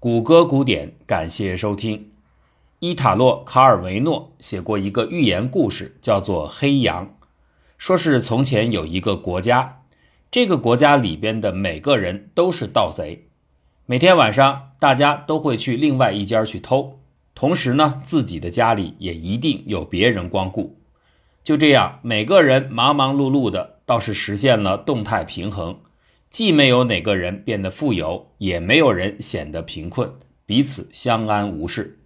谷歌古典，感谢收听。伊塔洛·卡尔维诺写过一个寓言故事，叫做《黑羊》。说是从前有一个国家，这个国家里边的每个人都是盗贼。每天晚上，大家都会去另外一家去偷，同时呢，自己的家里也一定有别人光顾。就这样，每个人忙忙碌碌的，倒是实现了动态平衡。既没有哪个人变得富有，也没有人显得贫困，彼此相安无事。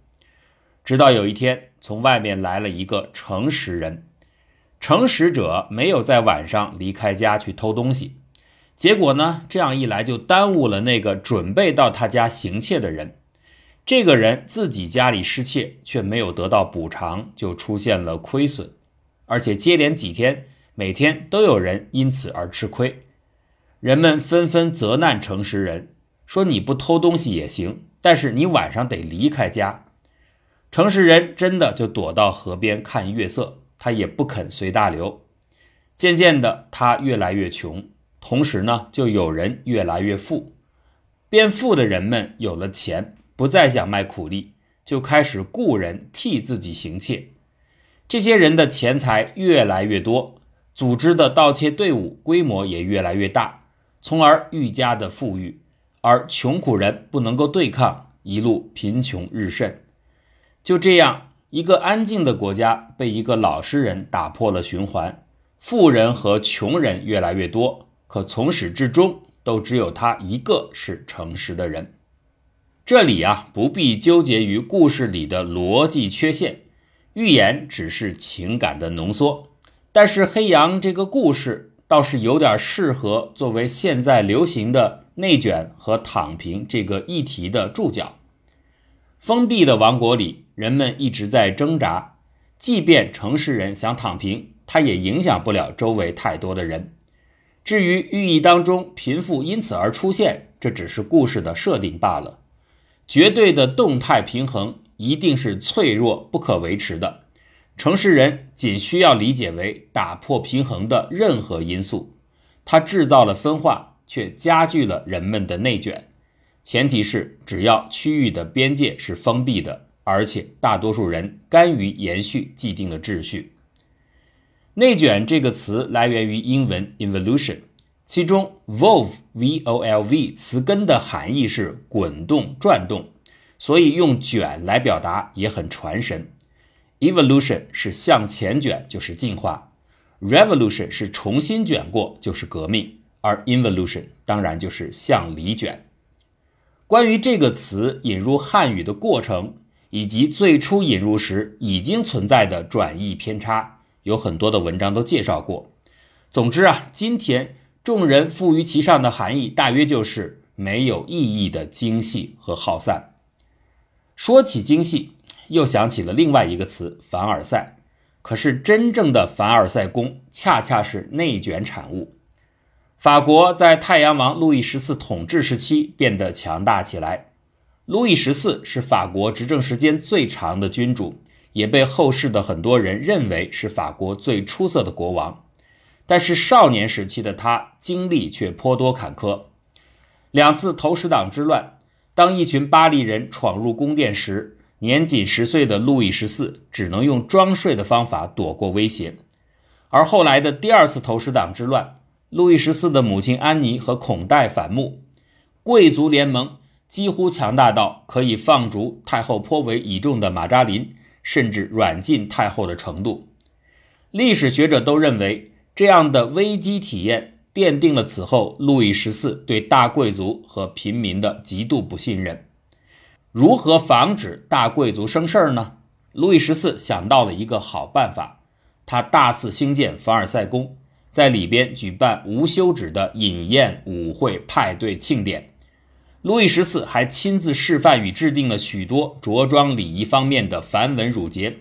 直到有一天，从外面来了一个诚实人，诚实者没有在晚上离开家去偷东西，结果呢，这样一来就耽误了那个准备到他家行窃的人。这个人自己家里失窃，却没有得到补偿，就出现了亏损，而且接连几天，每天都有人因此而吃亏。人们纷纷责难诚实人，说：“你不偷东西也行，但是你晚上得离开家。”诚实人真的就躲到河边看月色，他也不肯随大流。渐渐的，他越来越穷，同时呢，就有人越来越富。变富的人们有了钱，不再想卖苦力，就开始雇人替自己行窃。这些人的钱财越来越多，组织的盗窃队伍规模也越来越大。从而愈加的富裕，而穷苦人不能够对抗，一路贫穷日甚。就这样，一个安静的国家被一个老实人打破了循环。富人和穷人越来越多，可从始至终都只有他一个是诚实的人。这里啊，不必纠结于故事里的逻辑缺陷，寓言只是情感的浓缩。但是黑羊这个故事。倒是有点适合作为现在流行的内卷和躺平这个议题的注脚。封闭的王国里，人们一直在挣扎，即便城市人想躺平，他也影响不了周围太多的人。至于寓意当中贫富因此而出现，这只是故事的设定罢了。绝对的动态平衡一定是脆弱不可维持的。城市人仅需要理解为打破平衡的任何因素，它制造了分化，却加剧了人们的内卷。前提是只要区域的边界是封闭的，而且大多数人甘于延续既定的秩序。内卷这个词来源于英文 evolution，其中 “volv” v o l v 词根的含义是滚动、转动，所以用卷来表达也很传神。Evolution 是向前卷，就是进化；Revolution 是重新卷过，就是革命；而 Involution 当然就是向里卷。关于这个词引入汉语的过程，以及最初引入时已经存在的转译偏差，有很多的文章都介绍过。总之啊，今天众人赋予其上的含义，大约就是没有意义的精细和耗散。说起精细。又想起了另外一个词凡尔赛，可是真正的凡尔赛宫恰恰是内卷产物。法国在太阳王路易十四统治时期变得强大起来。路易十四是法国执政时间最长的君主，也被后世的很多人认为是法国最出色的国王。但是少年时期的他经历却颇多坎坷，两次投石党之乱，当一群巴黎人闯入宫殿时。年仅十岁的路易十四只能用装睡的方法躲过威胁，而后来的第二次投石党之乱，路易十四的母亲安妮和孔代反目，贵族联盟几乎强大到可以放逐太后颇为倚重的马扎林，甚至软禁太后的程度。历史学者都认为，这样的危机体验奠定了此后路易十四对大贵族和平民的极度不信任。如何防止大贵族生事儿呢？路易十四想到了一个好办法，他大肆兴建凡尔赛宫，在里边举办无休止的饮宴、舞会、派对、庆典。路易十四还亲自示范与制定了许多着装礼仪方面的繁文缛节，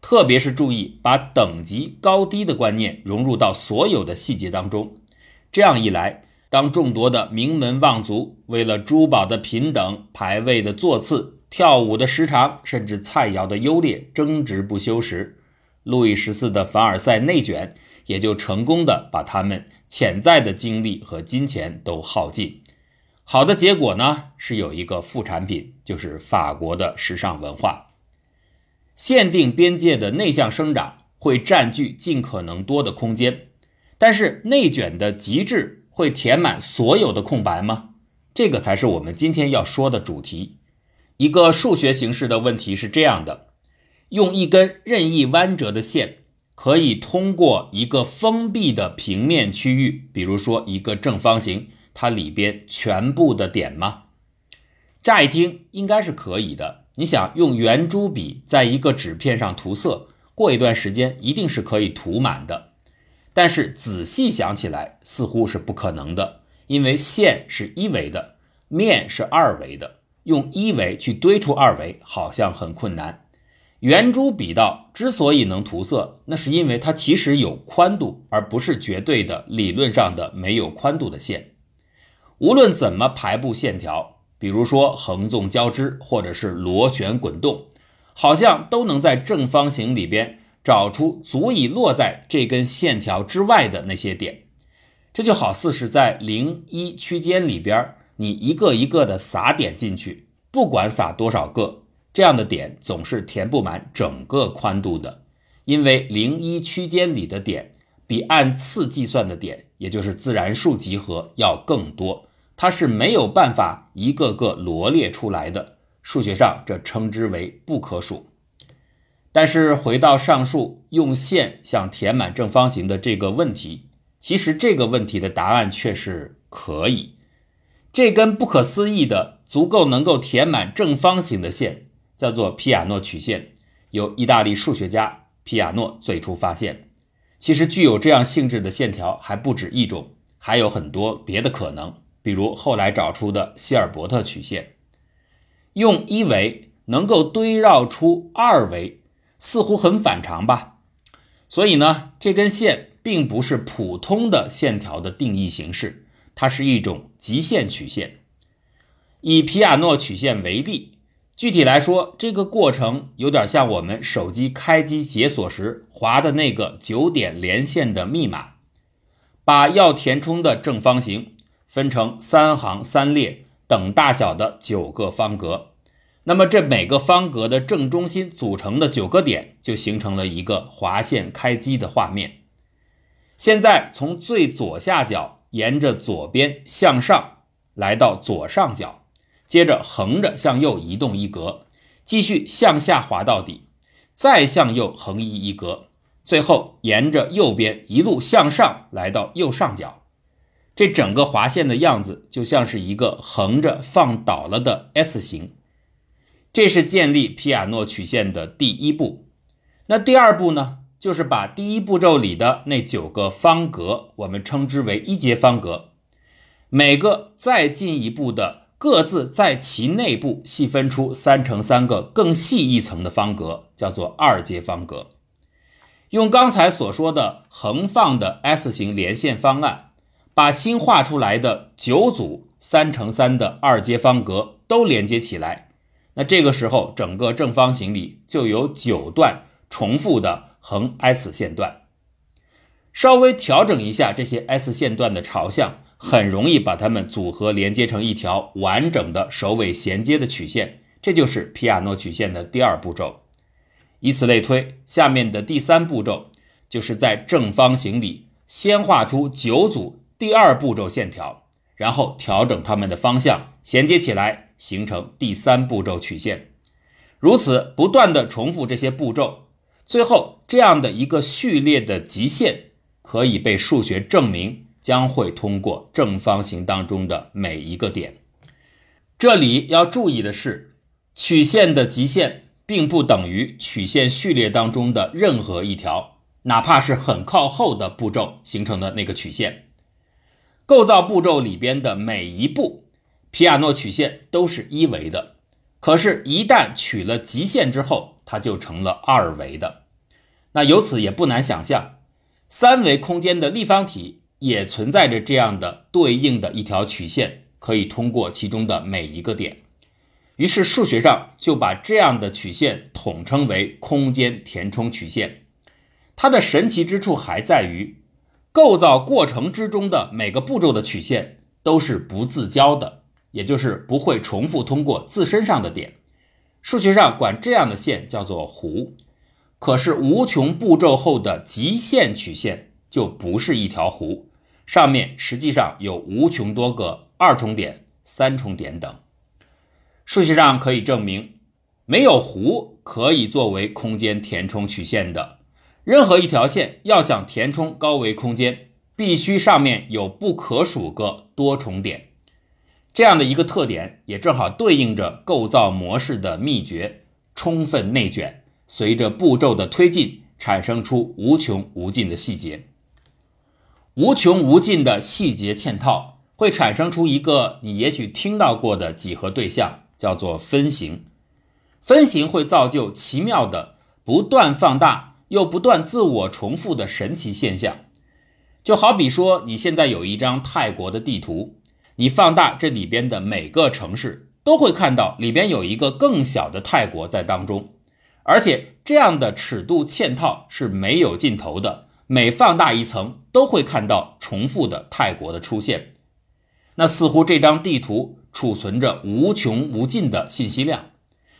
特别是注意把等级高低的观念融入到所有的细节当中。这样一来。当众多的名门望族为了珠宝的平等、牌位的座次、跳舞的时长，甚至菜肴的优劣争执不休时，路易十四的凡尔赛内卷也就成功的把他们潜在的精力和金钱都耗尽。好的结果呢是有一个副产品，就是法国的时尚文化。限定边界的内向生长会占据尽可能多的空间，但是内卷的极致会填满所有的空白吗？这个才是我们今天要说的主题。一个数学形式的问题是这样的：用一根任意弯折的线，可以通过一个封闭的平面区域，比如说一个正方形，它里边全部的点吗？乍一听应该是可以的。你想用圆珠笔在一个纸片上涂色，过一段时间一定是可以涂满的。但是仔细想起来，似乎是不可能的，因为线是一维的，面是二维的。用一维去堆出二维，好像很困难。圆珠笔道之所以能涂色，那是因为它其实有宽度，而不是绝对的理论上的没有宽度的线。无论怎么排布线条，比如说横纵交织，或者是螺旋滚动，好像都能在正方形里边找出足以落在这根线条之外的那些点。这就好似是在零一区间里边。你一个一个的撒点进去，不管撒多少个，这样的点总是填不满整个宽度的，因为零一区间里的点比按次计算的点，也就是自然数集合要更多，它是没有办法一个个罗列出来的。数学上这称之为不可数。但是回到上述用线想填满正方形的这个问题，其实这个问题的答案却是可以。这根不可思议的、足够能够填满正方形的线，叫做皮亚诺曲线，由意大利数学家皮亚诺最初发现。其实具有这样性质的线条还不止一种，还有很多别的可能，比如后来找出的希尔伯特曲线。用一维能够堆绕出二维，似乎很反常吧？所以呢，这根线并不是普通的线条的定义形式。它是一种极限曲线。以皮亚诺曲线为例，具体来说，这个过程有点像我们手机开机解锁时划的那个九点连线的密码，把要填充的正方形分成三行三列等大小的九个方格，那么这每个方格的正中心组成的九个点，就形成了一个划线开机的画面。现在从最左下角。沿着左边向上来到左上角，接着横着向右移动一格，继续向下滑到底，再向右横移一格，最后沿着右边一路向上来到右上角。这整个划线的样子就像是一个横着放倒了的 S 型。这是建立皮亚诺曲线的第一步。那第二步呢？就是把第一步骤里的那九个方格，我们称之为一阶方格，每个再进一步的各自在其内部细分出三乘三个更细一层的方格，叫做二阶方格。用刚才所说的横放的 S 型连线方案，把新画出来的九组三乘三的二阶方格都连接起来，那这个时候整个正方形里就有九段重复的。横 S 线段，稍微调整一下这些 S 线段的朝向，很容易把它们组合连接成一条完整的首尾衔接的曲线。这就是皮亚诺曲线的第二步骤。以此类推，下面的第三步骤就是在正方形里先画出九组第二步骤线条，然后调整它们的方向，衔接起来，形成第三步骤曲线。如此不断的重复这些步骤。最后，这样的一个序列的极限可以被数学证明，将会通过正方形当中的每一个点。这里要注意的是，曲线的极限并不等于曲线序列当中的任何一条，哪怕是很靠后的步骤形成的那个曲线。构造步骤里边的每一步，皮亚诺曲线都是一维的，可是，一旦取了极限之后，它就成了二维的，那由此也不难想象，三维空间的立方体也存在着这样的对应的一条曲线，可以通过其中的每一个点。于是数学上就把这样的曲线统称为空间填充曲线。它的神奇之处还在于，构造过程之中的每个步骤的曲线都是不自交的，也就是不会重复通过自身上的点。数学上管这样的线叫做弧。可是无穷步骤后的极限曲线就不是一条弧，上面实际上有无穷多个二重点、三重点等。数学上可以证明，没有弧可以作为空间填充曲线的。任何一条线要想填充高维空间，必须上面有不可数个多重点。这样的一个特点，也正好对应着构造模式的秘诀：充分内卷。随着步骤的推进，产生出无穷无尽的细节。无穷无尽的细节嵌套会产生出一个你也许听到过的几何对象，叫做分形。分形会造就奇妙的、不断放大又不断自我重复的神奇现象。就好比说，你现在有一张泰国的地图，你放大这里边的每个城市，都会看到里边有一个更小的泰国在当中。而且这样的尺度嵌套是没有尽头的，每放大一层都会看到重复的泰国的出现。那似乎这张地图储存着无穷无尽的信息量，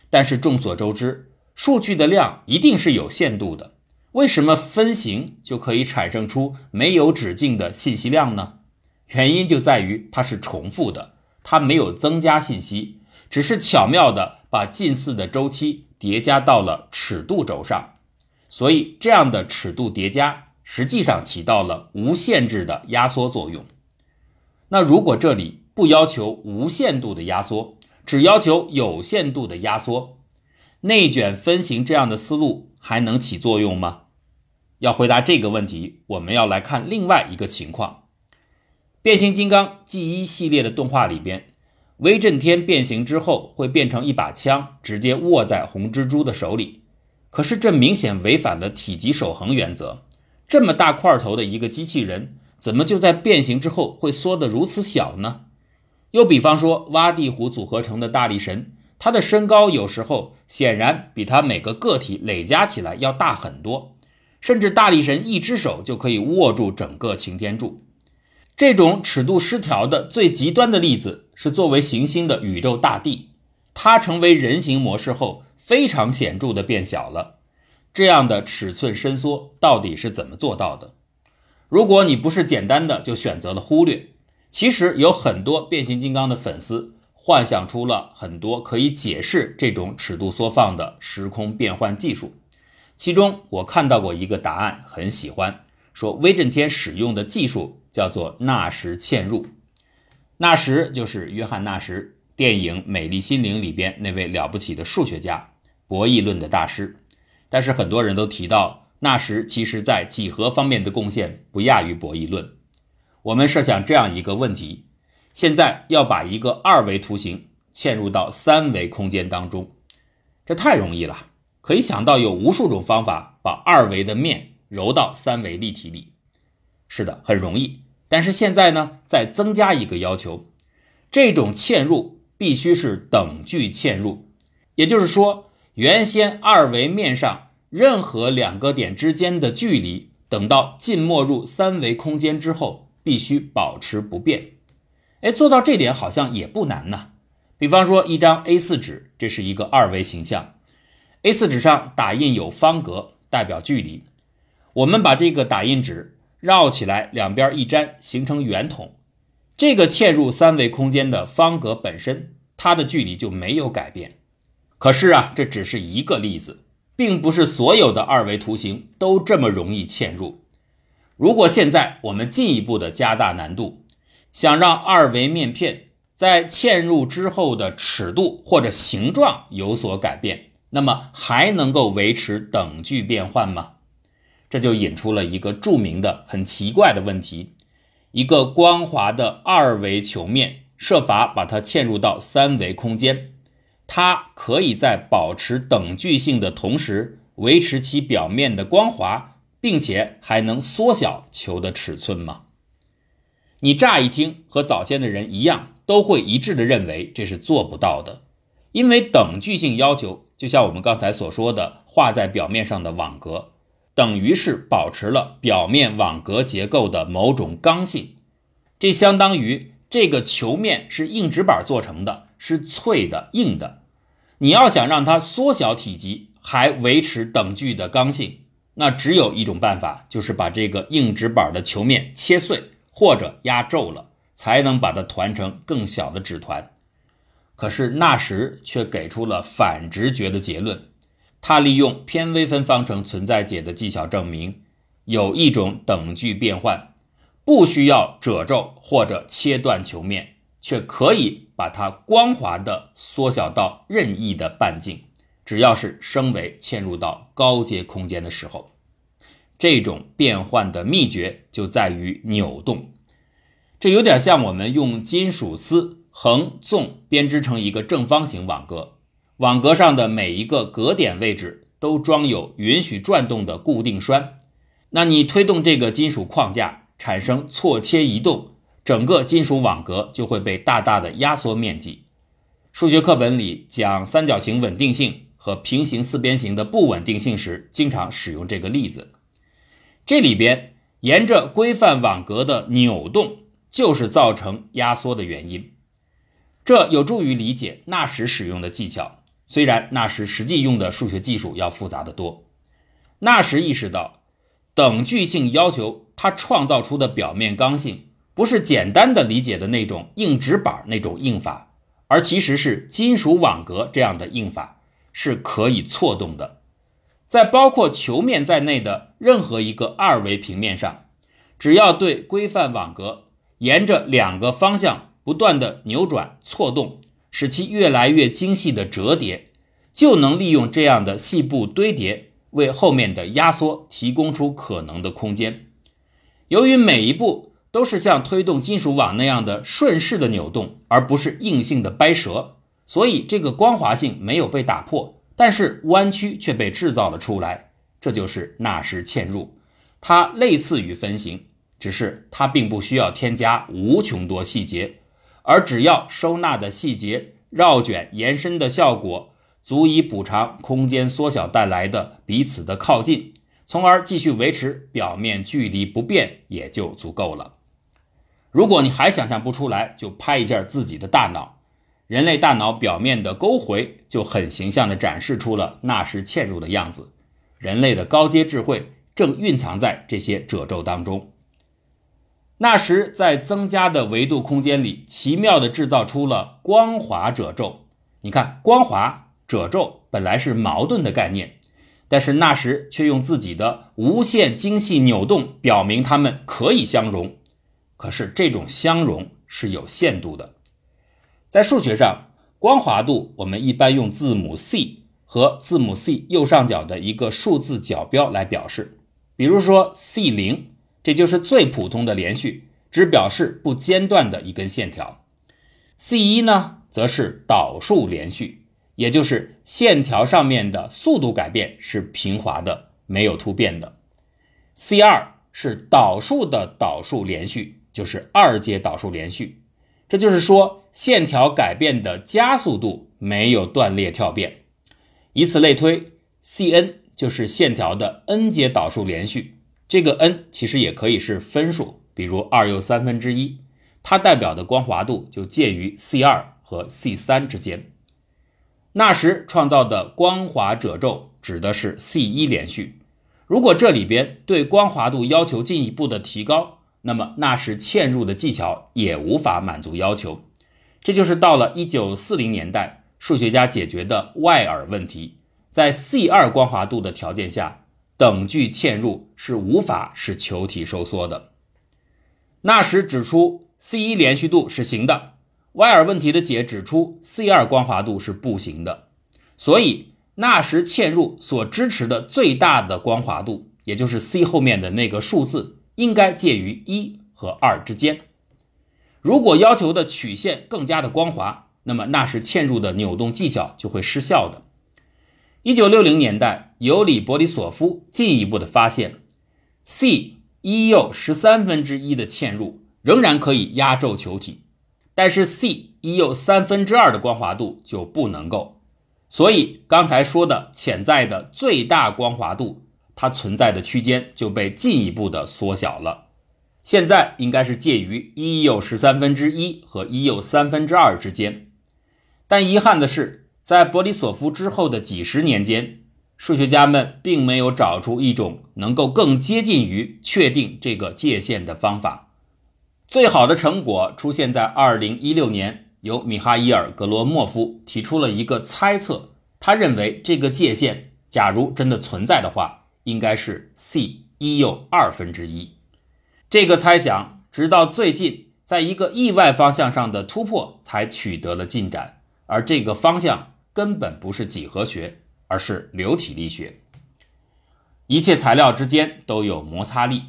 但是众所周知，数据的量一定是有限度的。为什么分形就可以产生出没有止境的信息量呢？原因就在于它是重复的，它没有增加信息，只是巧妙的把近似的周期。叠加到了尺度轴上，所以这样的尺度叠加实际上起到了无限制的压缩作用。那如果这里不要求无限度的压缩，只要求有限度的压缩，内卷分形这样的思路还能起作用吗？要回答这个问题，我们要来看另外一个情况：变形金刚 G 一系列的动画里边。威震天变形之后会变成一把枪，直接握在红蜘蛛的手里。可是这明显违反了体积守恒原则。这么大块头的一个机器人，怎么就在变形之后会缩得如此小呢？又比方说，挖地虎组合成的大力神，它的身高有时候显然比它每个个体累加起来要大很多，甚至大力神一只手就可以握住整个擎天柱。这种尺度失调的最极端的例子。是作为行星的宇宙大地，它成为人形模式后非常显著的变小了。这样的尺寸伸缩到底是怎么做到的？如果你不是简单的就选择了忽略，其实有很多变形金刚的粉丝幻想出了很多可以解释这种尺度缩放的时空变换技术。其中我看到过一个答案，很喜欢，说威震天使用的技术叫做纳什嵌入。纳什就是约翰·纳什，电影《美丽心灵》里边那位了不起的数学家，博弈论的大师。但是很多人都提到，纳什其实在几何方面的贡献不亚于博弈论。我们设想这样一个问题：现在要把一个二维图形嵌入到三维空间当中，这太容易了。可以想到有无数种方法把二维的面揉到三维立体里。是的，很容易。但是现在呢，再增加一个要求，这种嵌入必须是等距嵌入，也就是说，原先二维面上任何两个点之间的距离，等到浸没入三维空间之后，必须保持不变。哎，做到这点好像也不难呢。比方说，一张 A4 纸，这是一个二维形象，A4 纸上打印有方格，代表距离。我们把这个打印纸。绕起来，两边一粘，形成圆筒。这个嵌入三维空间的方格本身，它的距离就没有改变。可是啊，这只是一个例子，并不是所有的二维图形都这么容易嵌入。如果现在我们进一步的加大难度，想让二维面片在嵌入之后的尺度或者形状有所改变，那么还能够维持等距变换吗？这就引出了一个著名的、很奇怪的问题：一个光滑的二维球面，设法把它嵌入到三维空间，它可以在保持等距性的同时，维持其表面的光滑，并且还能缩小球的尺寸吗？你乍一听和早先的人一样，都会一致的认为这是做不到的，因为等距性要求就像我们刚才所说的画在表面上的网格。等于是保持了表面网格结构的某种刚性，这相当于这个球面是硬纸板做成的，是脆的、硬的。你要想让它缩小体积，还维持等距的刚性，那只有一种办法，就是把这个硬纸板的球面切碎或者压皱了，才能把它团成更小的纸团。可是纳什却给出了反直觉的结论，他利用偏微分方程存在解的技巧证明，有一种等距变换。不需要褶皱或者切断球面，却可以把它光滑的缩小到任意的半径。只要是升维嵌入到高阶空间的时候，这种变换的秘诀就在于扭动。这有点像我们用金属丝横纵编织成一个正方形网格，网格上的每一个格点位置都装有允许转动的固定栓。那你推动这个金属框架。产生错切移动，整个金属网格就会被大大的压缩面积。数学课本里讲三角形稳定性和平行四边形的不稳定性时，经常使用这个例子。这里边沿着规范网格的扭动，就是造成压缩的原因。这有助于理解纳什使用的技巧，虽然纳什实际用的数学技术要复杂的多。纳什意识到等距性要求。它创造出的表面刚性，不是简单的理解的那种硬纸板那种硬法，而其实是金属网格这样的硬法，是可以错动的。在包括球面在内的任何一个二维平面上，只要对规范网格沿着两个方向不断的扭转错动，使其越来越精细的折叠，就能利用这样的细部堆叠，为后面的压缩提供出可能的空间。由于每一步都是像推动金属网那样的顺势的扭动，而不是硬性的掰折，所以这个光滑性没有被打破，但是弯曲却被制造了出来。这就是纳什嵌入，它类似于分形，只是它并不需要添加无穷多细节，而只要收纳的细节绕卷延伸的效果足以补偿空间缩小带来的彼此的靠近。从而继续维持表面距离不变也就足够了。如果你还想象不出来，就拍一下自己的大脑，人类大脑表面的沟回就很形象地展示出了纳什嵌入的样子。人类的高阶智慧正蕴藏在这些褶皱当中。纳什在增加的维度空间里，奇妙地制造出了光滑褶皱。你看，光滑褶皱本来是矛盾的概念。但是纳什却用自己的无限精细扭动表明它们可以相容。可是这种相容是有限度的。在数学上，光滑度我们一般用字母 c 和字母 c 右上角的一个数字角标来表示。比如说 c 零，这就是最普通的连续，只表示不间断的一根线条。c 一呢，则是导数连续。也就是线条上面的速度改变是平滑的，没有突变的。C 二是导数的导数连续，就是二阶导数连续。这就是说，线条改变的加速度没有断裂跳变。以此类推，C n 就是线条的 n 阶导数连续。这个 n 其实也可以是分数，比如二又三分之一，它代表的光滑度就介于 C 二和 C 三之间。纳什创造的光滑褶皱指的是 C 一连续。如果这里边对光滑度要求进一步的提高，那么纳什嵌入的技巧也无法满足要求。这就是到了1940年代，数学家解决的外耳问题。在 C 二光滑度的条件下，等距嵌入是无法使球体收缩的。纳什指出 C 一连续度是行的。歪尔问题的解指出，C 二光滑度是不行的，所以纳什嵌入所支持的最大的光滑度，也就是 C 后面的那个数字，应该介于一和二之间。如果要求的曲线更加的光滑，那么纳什嵌入的扭动技巧就会失效的。一九六零年代，尤里博里索夫进一步的发现，C 一又十三分之一的嵌入仍然可以压皱球体。但是 C 一又三分之二的光滑度就不能够，所以刚才说的潜在的最大光滑度，它存在的区间就被进一步的缩小了。现在应该是介于一又十三分之一和一又三分之二之间。但遗憾的是，在博里索夫之后的几十年间，数学家们并没有找出一种能够更接近于确定这个界限的方法。最好的成果出现在二零一六年，由米哈伊尔·格罗莫夫提出了一个猜测，他认为这个界限，假如真的存在的话，应该是 c 一又二分之一。这个猜想直到最近，在一个意外方向上的突破才取得了进展。而这个方向根本不是几何学，而是流体力学。一切材料之间都有摩擦力。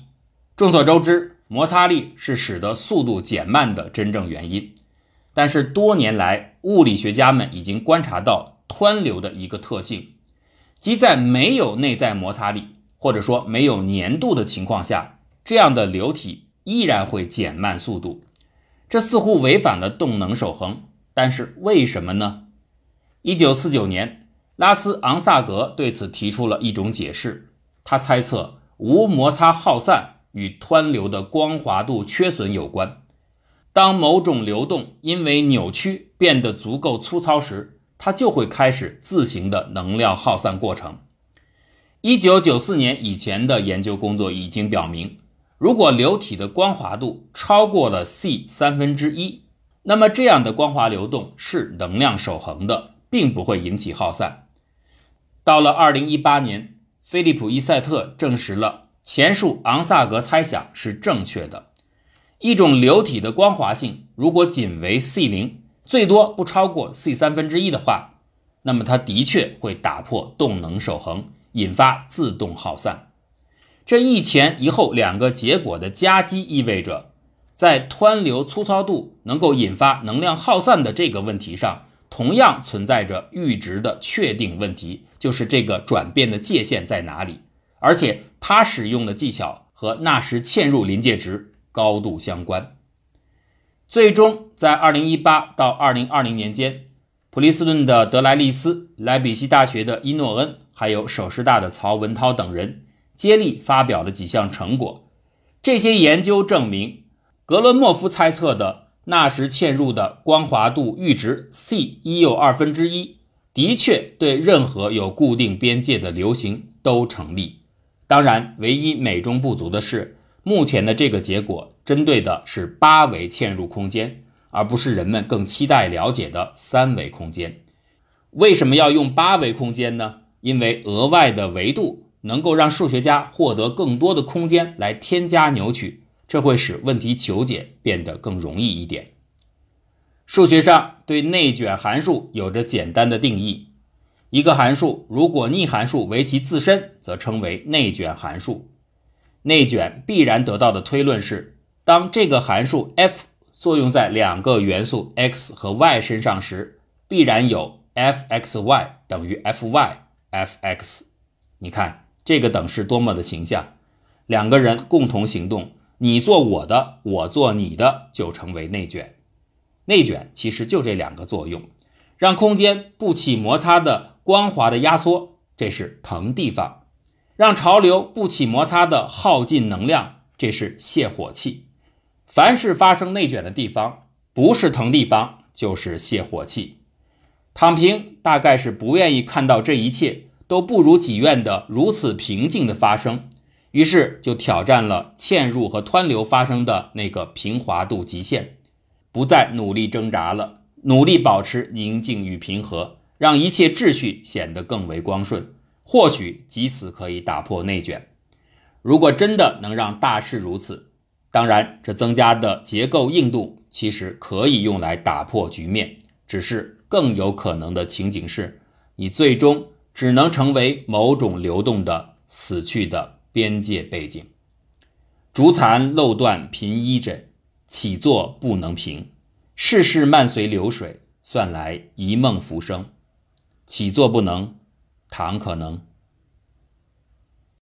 众所周知，摩擦力是使得速度减慢的真正原因。但是多年来，物理学家们已经观察到湍流的一个特性，即在没有内在摩擦力，或者说没有粘度的情况下，这样的流体依然会减慢速度。这似乎违反了动能守恒。但是为什么呢？一九四九年，拉斯昂萨格对此提出了一种解释。他猜测无摩擦耗散与湍流的光滑度缺损有关。当某种流动因为扭曲变得足够粗糙时，它就会开始自行的能量耗散过程。一九九四年以前的研究工作已经表明，如果流体的光滑度超过了 c 三分之一。那么，这样的光滑流动是能量守恒的，并不会引起耗散。到了2018年，菲利普·伊塞特证实了前述昂萨格猜想是正确的。一种流体的光滑性如果仅为 c 零，最多不超过 c 三分之一的话，那么它的确会打破动能守恒，引发自动耗散。这一前一后两个结果的夹击意味着。在湍流粗糙度能够引发能量耗散的这个问题上，同样存在着阈值的确定问题，就是这个转变的界限在哪里？而且它使用的技巧和纳什嵌入临界值高度相关。最终，在2018到2020年间，普利斯顿的德莱利斯、莱比锡大学的伊诺恩，还有首师大的曹文涛等人接力发表了几项成果。这些研究证明。格伦莫夫猜测的纳什嵌入的光滑度阈值 c 一又二分之一，的确对任何有固定边界的流行都成立。当然，唯一美中不足的是，目前的这个结果针对的是八维嵌入空间，而不是人们更期待了解的三维空间。为什么要用八维空间呢？因为额外的维度能够让数学家获得更多的空间来添加扭曲。这会使问题求解变得更容易一点。数学上对内卷函数有着简单的定义：一个函数如果逆函数为其自身，则称为内卷函数。内卷必然得到的推论是，当这个函数 f 作用在两个元素 x 和 y 身上时，必然有 f(x,y) 等于 f(y)(f(x)。你看这个等式多么的形象，两个人共同行动。你做我的，我做你的，就成为内卷。内卷其实就这两个作用：让空间不起摩擦的光滑的压缩，这是腾地方；让潮流不起摩擦的耗尽能量，这是泄火气。凡是发生内卷的地方，不是腾地方，就是泄火气。躺平大概是不愿意看到这一切都不如己愿的如此平静的发生。于是就挑战了嵌入和湍流发生的那个平滑度极限，不再努力挣扎了，努力保持宁静与平和，让一切秩序显得更为光顺，或许即此可以打破内卷。如果真的能让大势如此，当然这增加的结构硬度其实可以用来打破局面，只是更有可能的情景是，你最终只能成为某种流动的死去的。边界背景，竹残漏断频依枕，起坐不能平。世事漫随流水，算来一梦浮生。起坐不能，躺可能。